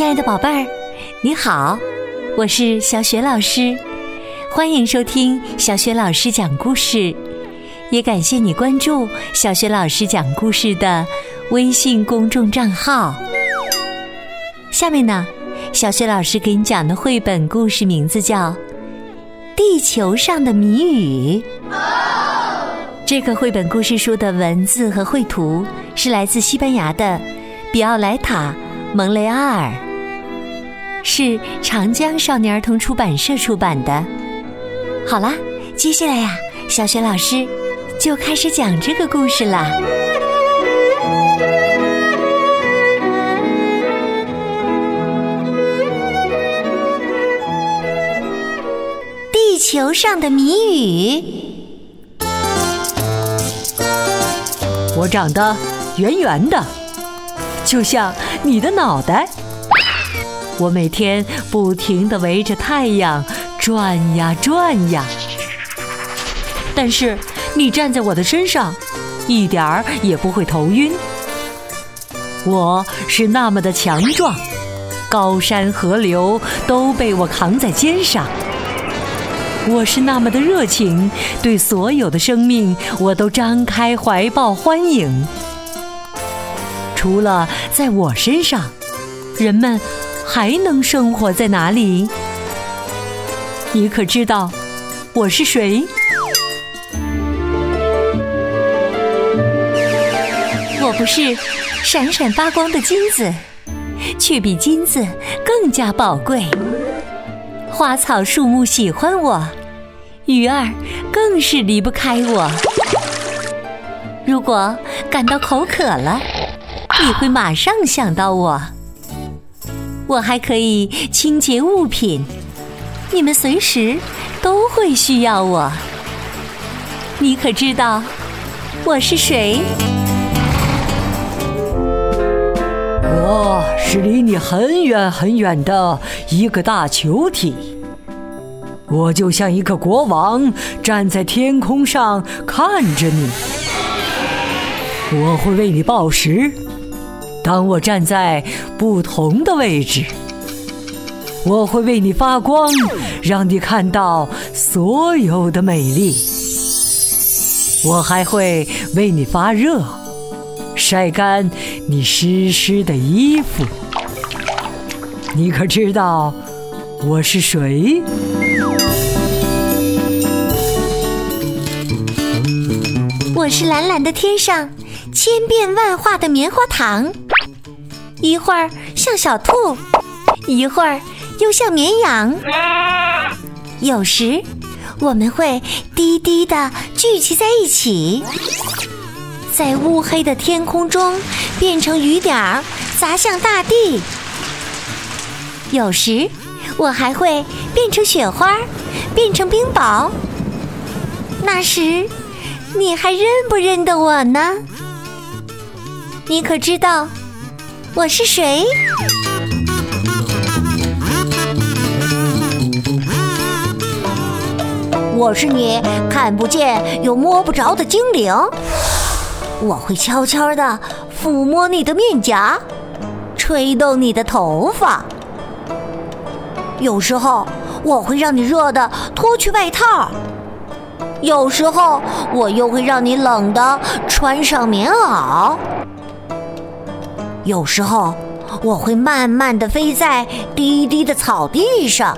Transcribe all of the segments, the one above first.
亲爱的宝贝儿，你好，我是小雪老师，欢迎收听小雪老师讲故事，也感谢你关注小雪老师讲故事的微信公众账号。下面呢，小雪老师给你讲的绘本故事名字叫《地球上的谜语》。这个绘本故事书的文字和绘图是来自西班牙的比奥莱塔·蒙雷阿尔，是长江少年儿童出版社出版的。好啦，接下来呀，小雪老师就开始讲这个故事啦。地球上的谜语。我长得圆圆的，就像你的脑袋。我每天不停地围着太阳转呀转呀，但是你站在我的身上，一点儿也不会头晕。我是那么的强壮，高山河流都被我扛在肩上。我是那么的热情，对所有的生命我都张开怀抱欢迎。除了在我身上，人们还能生活在哪里？你可知道我是谁？我不是闪闪发光的金子，却比金子更加宝贵。花草树木喜欢我，鱼儿更是离不开我。如果感到口渴了，你会马上想到我。我还可以清洁物品，你们随时都会需要我。你可知道我是谁？我是离你很远很远的一个大球体，我就像一个国王站在天空上看着你。我会为你报时，当我站在不同的位置，我会为你发光，让你看到所有的美丽。我还会为你发热。晒干你湿湿的衣服，你可知道我是谁？我是蓝蓝的天上千变万化的棉花糖，一会儿像小兔，一会儿又像绵羊。有时我们会低低的聚集在一起。在乌黑的天空中，变成雨点儿砸向大地。有时，我还会变成雪花，变成冰雹。那时，你还认不认得我呢？你可知道我是谁？我是你看不见又摸不着的精灵。我会悄悄地抚摸你的面颊，吹动你的头发。有时候我会让你热的脱去外套，有时候我又会让你冷的穿上棉袄。有时候我会慢慢的飞在低低的草地上，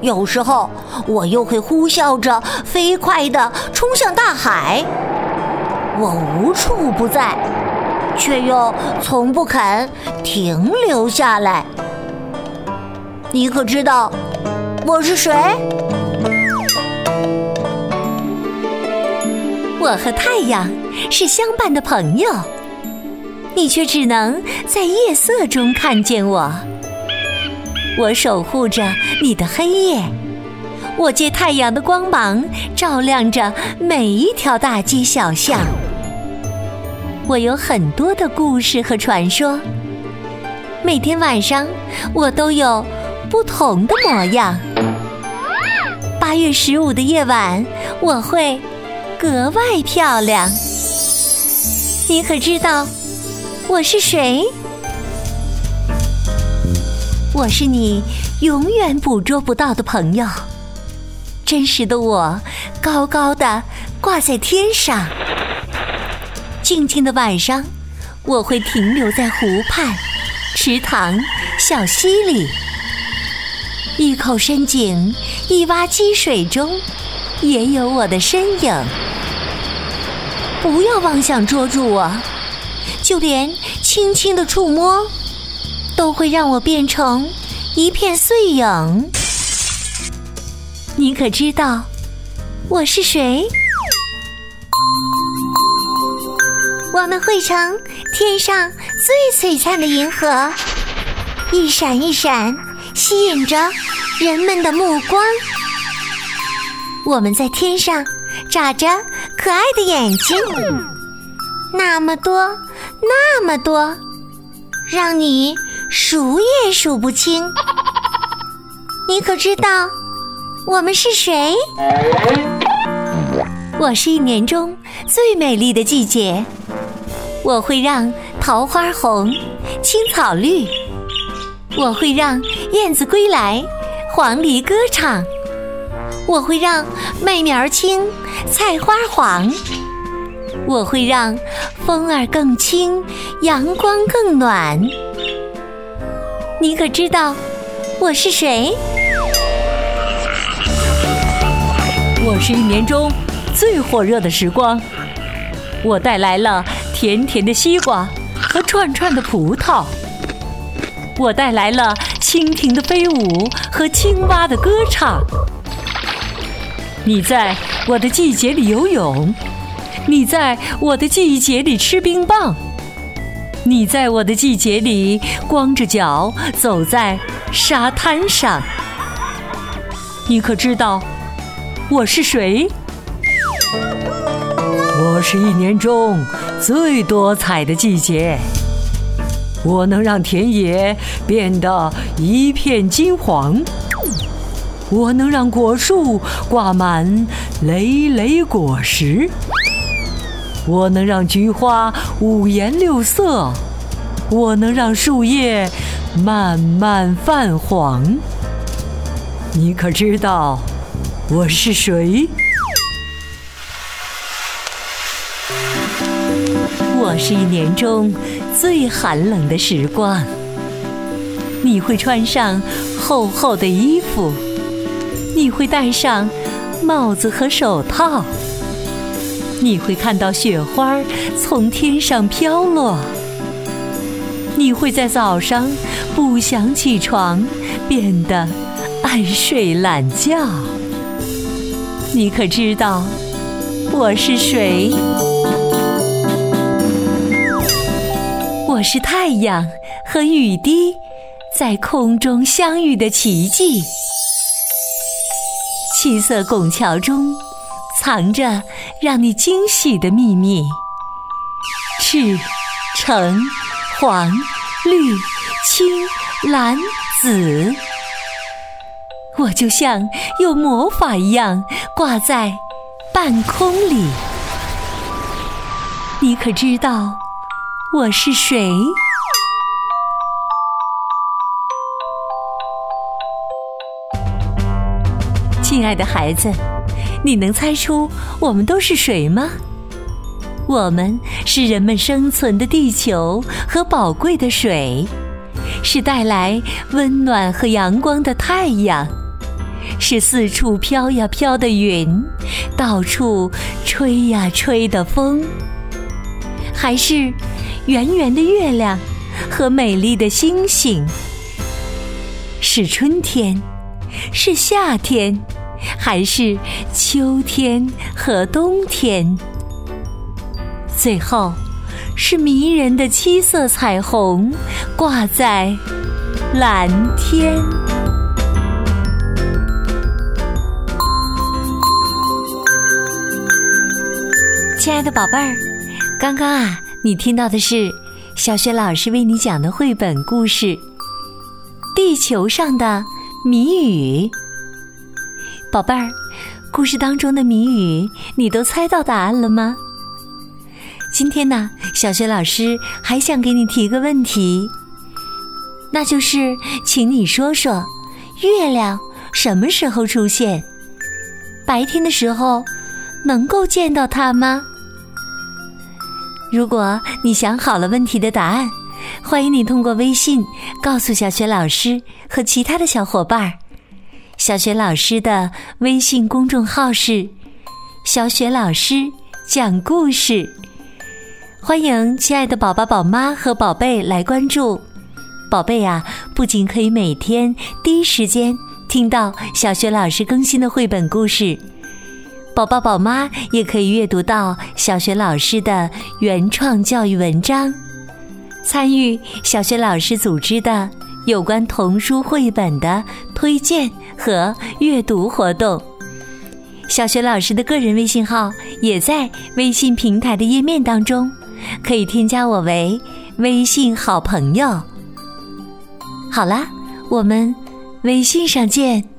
有时候我又会呼啸着飞快的冲向大海。我无处不在，却又从不肯停留下来。你可知道我是谁？我和太阳是相伴的朋友，你却只能在夜色中看见我。我守护着你的黑夜，我借太阳的光芒照亮着每一条大街小巷。我有很多的故事和传说，每天晚上我都有不同的模样。八月十五的夜晚，我会格外漂亮。你可知道我是谁？我是你永远捕捉不到的朋友。真实的我，高高的挂在天上。静静的晚上，我会停留在湖畔、池塘、小溪里，一口深井，一洼积水中，也有我的身影。不要妄想捉住我，就连轻轻的触摸，都会让我变成一片碎影。你可知道我是谁？我们汇成天上最璀璨的银河，一闪一闪，吸引着人们的目光。我们在天上眨着可爱的眼睛，那么多，那么多，让你数也数不清。你可知道？我们是谁？我是一年中最美丽的季节，我会让桃花红，青草绿；我会让燕子归来，黄鹂歌唱；我会让麦苗青，菜花黄；我会让风儿更轻，阳光更暖。你可知道我是谁？我是一年中最火热的时光，我带来了甜甜的西瓜和串串的葡萄，我带来了蜻蜓的飞舞和青蛙的歌唱。你在我的季节里游泳，你在我的季节里吃冰棒，你在我的季节里光着脚走在沙滩上。你可知道？我是谁？我是一年中最多彩的季节。我能让田野变得一片金黄，我能让果树挂满累累果实，我能让菊花五颜六色，我能让树叶慢慢泛黄。你可知道？我是谁？我是一年中最寒冷的时光。你会穿上厚厚的衣服，你会戴上帽子和手套，你会看到雪花从天上飘落，你会在早上不想起床，变得爱睡懒觉。你可知道我是谁？我是太阳和雨滴在空中相遇的奇迹。七色拱桥中藏着让你惊喜的秘密。赤、橙、黄、绿、青、蓝、紫。我就像有魔法一样挂在半空里，你可知道我是谁？亲爱的孩子，你能猜出我们都是谁吗？我们是人们生存的地球和宝贵的水，是带来温暖和阳光的太阳。是四处飘呀飘的云，到处吹呀吹的风，还是圆圆的月亮和美丽的星星？是春天，是夏天，还是秋天和冬天？最后，是迷人的七色彩虹挂在蓝天。亲爱的宝贝儿，刚刚啊，你听到的是小雪老师为你讲的绘本故事《地球上的谜语》。宝贝儿，故事当中的谜语你都猜到答案了吗？今天呢，小雪老师还想给你提个问题：那就是请你说说，月亮什么时候出现？白天的时候能够见到它吗？如果你想好了问题的答案，欢迎你通过微信告诉小雪老师和其他的小伙伴儿。小雪老师的微信公众号是“小雪老师讲故事”，欢迎亲爱的宝宝、宝妈和宝贝来关注。宝贝呀，不仅可以每天第一时间听到小雪老师更新的绘本故事，宝宝、宝妈也可以阅读到小雪老师的原创教育文章，参与小雪老师组织的有关童书绘本的推荐和阅读活动。小学老师的个人微信号也在微信平台的页面当中，可以添加我为微信好朋友。好啦，我们微信上见。